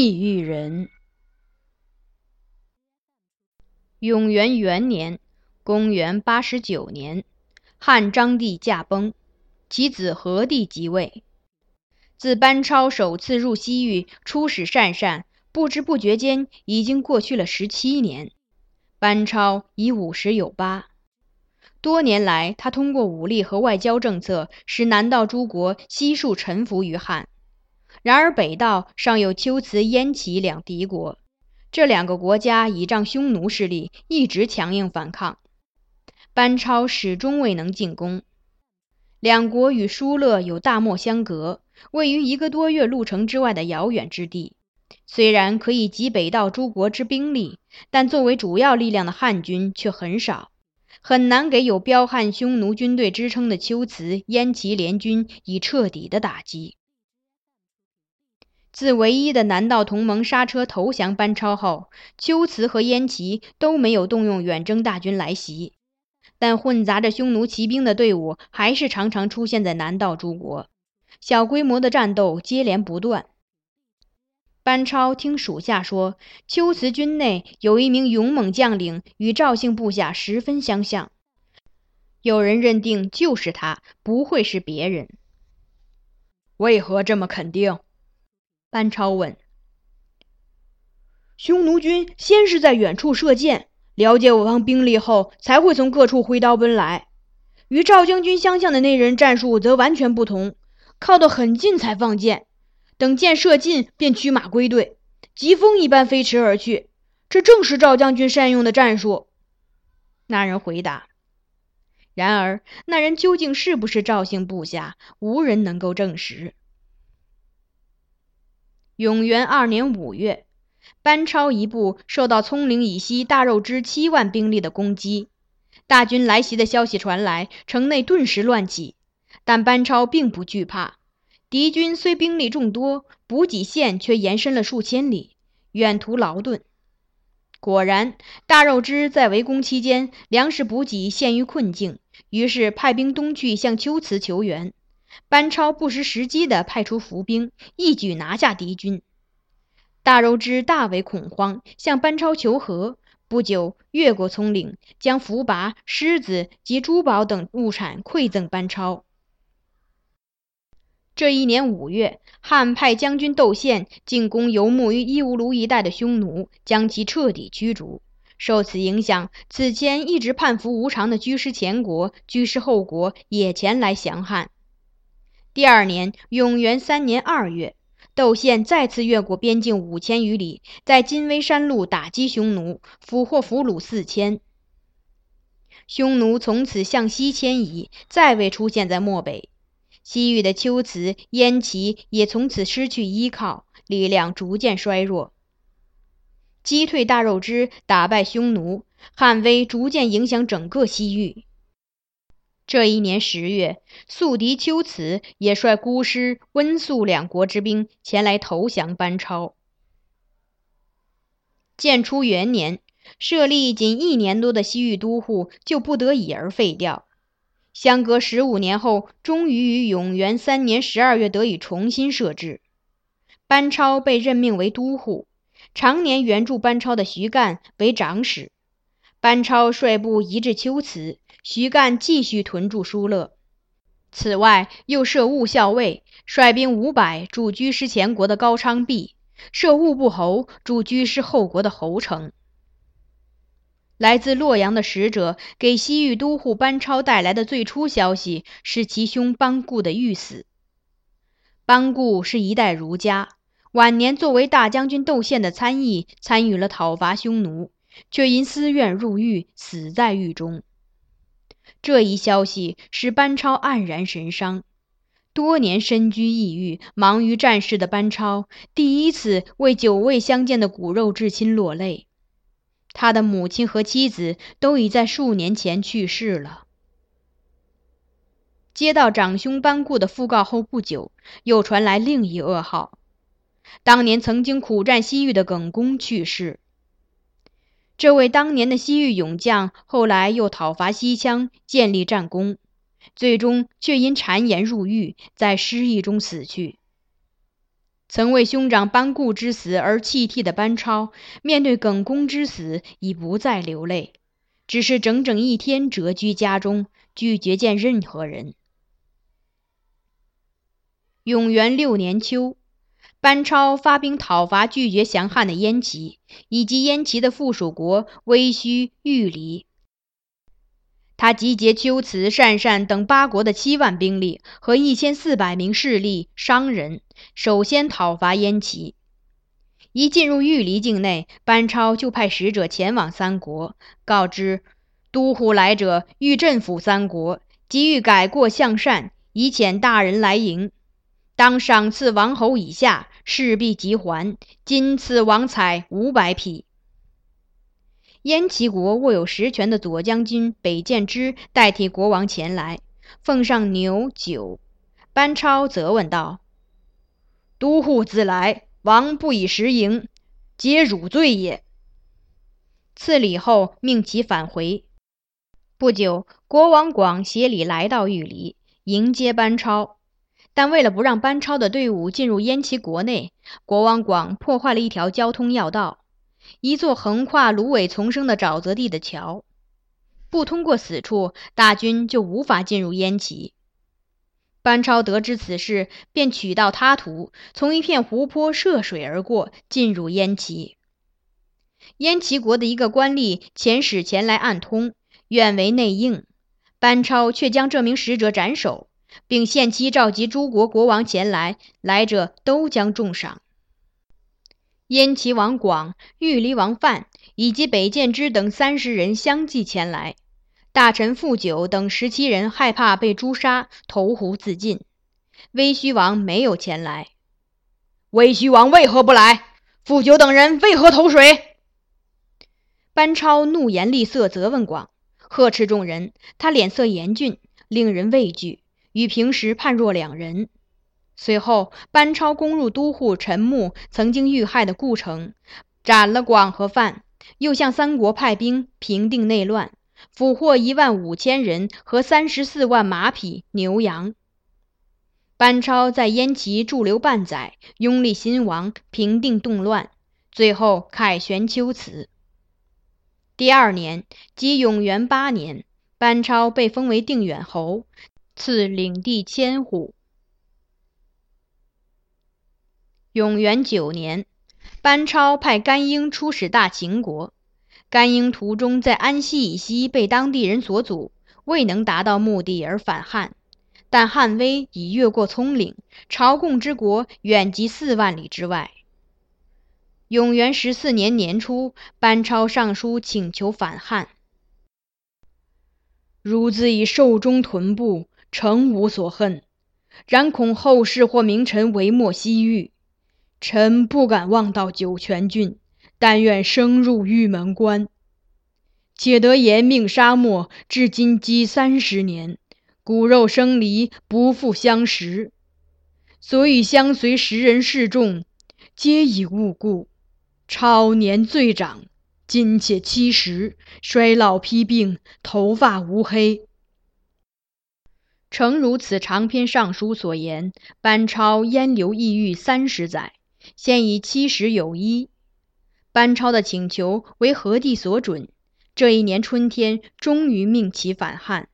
异域人。永元元年（公元八十九年），汉章帝驾崩，其子和帝即位。自班超首次入西域，出使鄯善，不知不觉间已经过去了十七年。班超已五十有八。多年来，他通过武力和外交政策，使南道诸国悉数臣服于汉。然而，北道尚有龟兹、燕齐两敌国，这两个国家倚仗匈奴势力，一直强硬反抗。班超始终未能进攻。两国与疏勒有大漠相隔，位于一个多月路程之外的遥远之地。虽然可以集北道诸国之兵力，但作为主要力量的汉军却很少。很难给有彪悍匈奴军队支撑的龟兹、燕齐联军以彻底的打击。自唯一的南道同盟刹车投降班超后，龟兹和燕齐都没有动用远征大军来袭，但混杂着匈奴骑兵的队伍还是常常出现在南道诸国，小规模的战斗接连不断。班超听属下说，龟兹军内有一名勇猛将领，与赵姓部下十分相像。有人认定就是他，不会是别人。为何这么肯定？班超问。匈奴军先是在远处射箭，了解我方兵力后，才会从各处挥刀奔来。与赵将军相像的那人战术则完全不同，靠得很近才放箭。等箭射尽，便驱马归队，疾风一般飞驰而去。这正是赵将军善用的战术。那人回答。然而，那人究竟是不是赵姓部下，无人能够证实。永元二年五月，班超一部受到葱岭以西大肉支七万兵力的攻击，大军来袭的消息传来，城内顿时乱起。但班超并不惧怕。敌军虽兵力众多，补给线却延伸了数千里，远途劳顿。果然，大肉之在围攻期间，粮食补给陷于困境，于是派兵东去向龟兹求援。班超不失时机地派出伏兵，一举拿下敌军。大肉之大为恐慌，向班超求和。不久，越过葱岭，将伏拔、狮子及珠宝等物产馈赠班超。这一年五月，汉派将军窦宪进攻游牧于伊吾卢一带的匈奴，将其彻底驱逐。受此影响，此前一直叛服无常的居师前国、居师后国也前来降汉。第二年，永元三年二月，窦宪再次越过边境五千余里，在金威山路打击匈奴，俘获俘虏四千。匈奴从此向西迁移，再未出现在漠北。西域的龟兹、燕齐也从此失去依靠，力量逐渐衰弱。击退大肉支，打败匈奴，汉威逐渐影响整个西域。这一年十月，宿敌龟兹也率姑师、温宿两国之兵前来投降班超。建初元年，设立仅一年多的西域都护就不得已而废掉。相隔十五年后，终于于永元三年十二月得以重新设置。班超被任命为都护，常年援助班超的徐干为长史。班超率部移至龟兹，徐干继续屯驻疏勒。此外，又设务校尉，率兵五百驻居师前国的高昌壁，设务部侯驻居师后国的侯城。来自洛阳的使者给西域都护班超带来的最初消息是其兄班固的遇死。班固是一代儒家，晚年作为大将军窦宪的参议，参与了讨伐匈奴，却因私怨入狱，死在狱中。这一消息使班超黯然神伤。多年身居异域、忙于战事的班超，第一次为久未相见的骨肉至亲落泪。他的母亲和妻子都已在数年前去世了。接到长兄班固的讣告后不久，又传来另一噩耗：当年曾经苦战西域的耿恭去世。这位当年的西域勇将，后来又讨伐西羌，建立战功，最终却因谗言入狱，在失意中死去。曾为兄长班固之死而泣涕的班超，面对耿恭之死已不再流泪，只是整整一天蛰居家中，拒绝见任何人。永元六年秋，班超发兵讨伐拒绝降汉的燕齐，以及燕齐的附属国威须、豫黎。他集结龟兹、鄯善等八国的七万兵力和一千四百名势力商人，首先讨伐燕齐。一进入玉离境内，班超就派使者前往三国，告知都护来者欲镇抚三国，急欲改过向善，以遣大人来迎。当赏赐王侯以下，势必即还。今赐王彩五百匹。燕齐国握有实权的左将军北建之代替国王前来，奉上牛酒。班超责问道：“都护自来，王不以实迎，皆汝罪也。”赐礼后，命其返回。不久，国王广携礼来到玉里迎接班超，但为了不让班超的队伍进入燕齐国内，国王广破坏了一条交通要道。一座横跨芦苇丛生的沼泽地的桥，不通过此处，大军就无法进入燕齐。班超得知此事，便取道他途，从一片湖泊涉水而过，进入燕齐。燕齐国的一个官吏遣使前来暗通，愿为内应。班超却将这名使者斩首，并限期召集诸国国王前来，来者都将重赏。燕齐王广、玉离王范以及北建之等三十人相继前来，大臣傅九等十七人害怕被诛杀，投湖自尽。威虚王没有前来。威虚王为何不来？傅九等人为何投水？班超怒颜厉色，责问广，呵斥众人。他脸色严峻，令人畏惧，与平时判若两人。随后，班超攻入都护陈穆曾经遇害的故城，斩了广和范，又向三国派兵平定内乱，俘获一万五千人和三十四万马匹牛羊。班超在燕齐驻留半载，拥立新王，平定动乱，最后凯旋秋辞。第二年，即永元八年，班超被封为定远侯，赐领地千户。永元九年，班超派甘英出使大秦国。甘英途中在安西以西被当地人所阻，未能达到目的而反汉。但汉威已越过葱岭，朝贡之国远及四万里之外。永元十四年年初，班超上书请求反汉。孺子以寿终臀部，诚无所恨，然恐后世或名臣为莫西域。臣不敢望到九泉郡，但愿升入玉门关。且得延命沙漠，至今积三十年，骨肉生离，不复相识。所以相随十人示众，皆已误故。超年最长，今且七十，衰老披病，头发乌黑。诚如此长篇上书所言，班超烟流抑郁三十载。现已七十有一，班超的请求为何帝所准。这一年春天，终于命其返汉。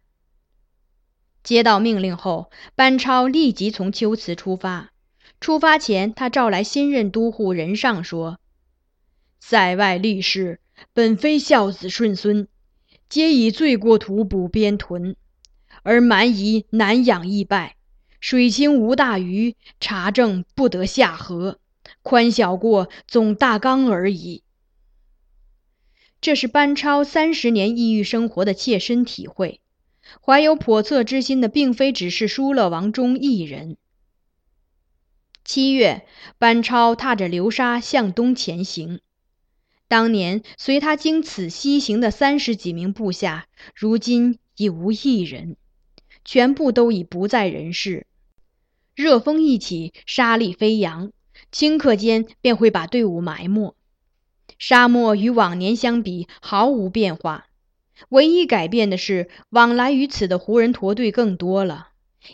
接到命令后，班超立即从龟兹出发。出发前，他召来新任都护任上说：“塞外立士，本非孝子顺孙，皆以罪过徒捕边屯，而蛮夷难养易败，水清无大鱼，查证不得下河。”宽小过总大纲而已。这是班超三十年异域生活的切身体会。怀有叵测之心的，并非只是疏勒王中一人。七月，班超踏着流沙向东前行。当年随他经此西行的三十几名部下，如今已无一人，全部都已不在人世。热风一起，沙粒飞扬。顷刻间便会把队伍埋没。沙漠与往年相比毫无变化，唯一改变的是往来于此的胡人驼队更多了，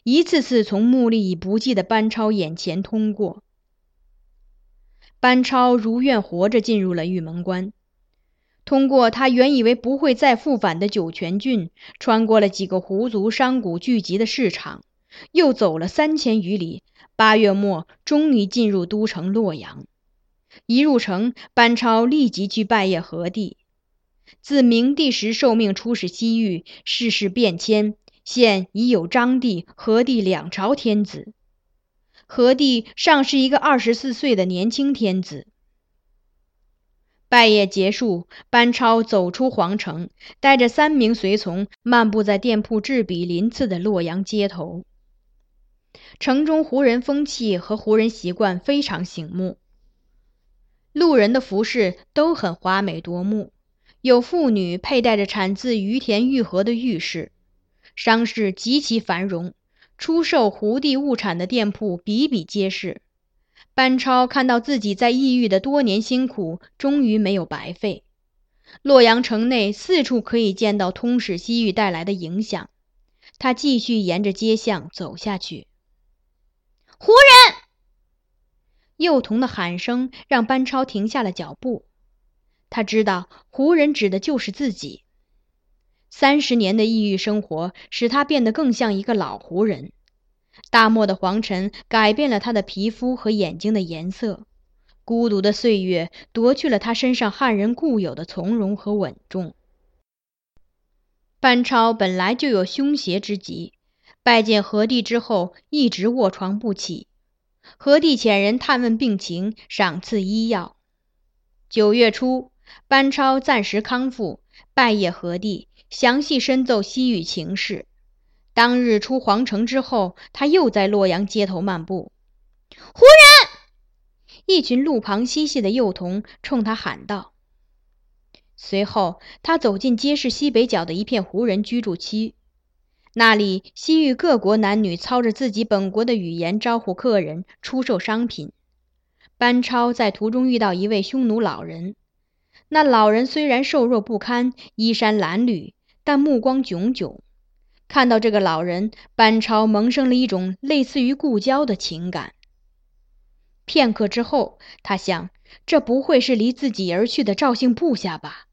一次次从目力已不济的班超眼前通过。班超如愿活着进入了玉门关。通过他原以为不会再复返的酒泉郡，穿过了几个胡族商贾聚集的市场，又走了三千余里，八月末终于进入都城洛阳。一入城，班超立即去拜谒何帝。自明帝时受命出使西域，世事变迁，现已有章帝、何帝两朝天子。何帝尚是一个二十四岁的年轻天子。拜谒结束，班超走出皇城，带着三名随从，漫步在店铺栉比鳞次的洛阳街头。城中胡人风气和胡人习惯非常醒目，路人的服饰都很华美夺目，有妇女佩戴着产自于田玉河的玉饰，商市极其繁荣，出售胡地物产的店铺比比皆是。班超看到自己在异域的多年辛苦，终于没有白费。洛阳城内四处可以见到通使西域带来的影响。他继续沿着街巷走下去。胡人！幼童的喊声让班超停下了脚步。他知道，胡人指的就是自己。三十年的异域生活使他变得更像一个老胡人。大漠的黄尘改变了他的皮肤和眼睛的颜色，孤独的岁月夺去了他身上汉人固有的从容和稳重。班超本来就有凶邪之疾，拜见何帝之后一直卧床不起。何帝遣人探问病情，赏赐医药。九月初，班超暂时康复，拜谒何帝，详细申奏西域情事。当日出皇城之后，他又在洛阳街头漫步。胡人！一群路旁嬉戏的幼童冲他喊道。随后，他走进街市西北角的一片胡人居住区，那里西域各国男女操着自己本国的语言招呼客人，出售商品。班超在途中遇到一位匈奴老人，那老人虽然瘦弱不堪，衣衫褴褛，但目光炯炯。看到这个老人，班超萌生了一种类似于故交的情感。片刻之后，他想，这不会是离自己而去的赵姓部下吧？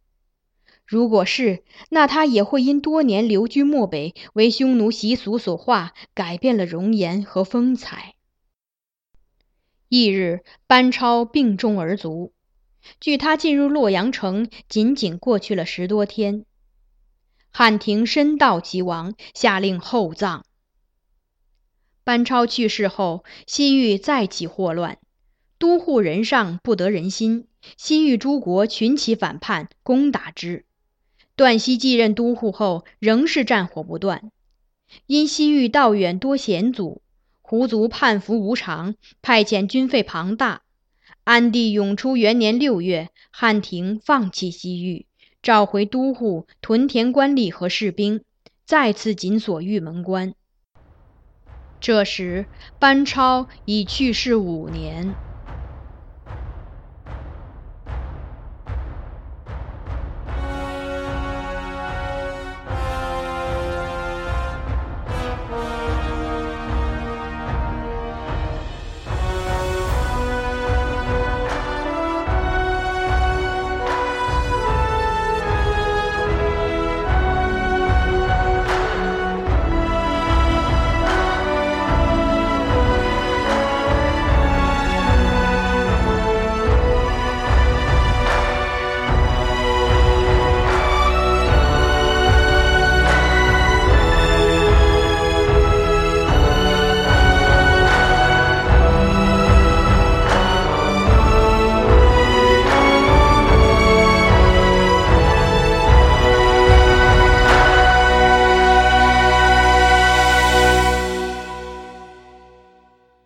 如果是，那他也会因多年流居漠北，为匈奴习俗所化，改变了容颜和风采。翌日，班超病重而卒。距他进入洛阳城，仅仅过去了十多天。汉廷深悼其亡，下令厚葬。班超去世后，西域再起祸乱，都护人上不得人心，西域诸国群起反叛，攻打之。段熙继任都护后，仍是战火不断。因西域道远多险阻，胡族叛服无常，派遣军费庞大。安帝永初元年六月，汉廷放弃西域。召回都护、屯田官吏和士兵，再次紧锁玉门关。这时，班超已去世五年。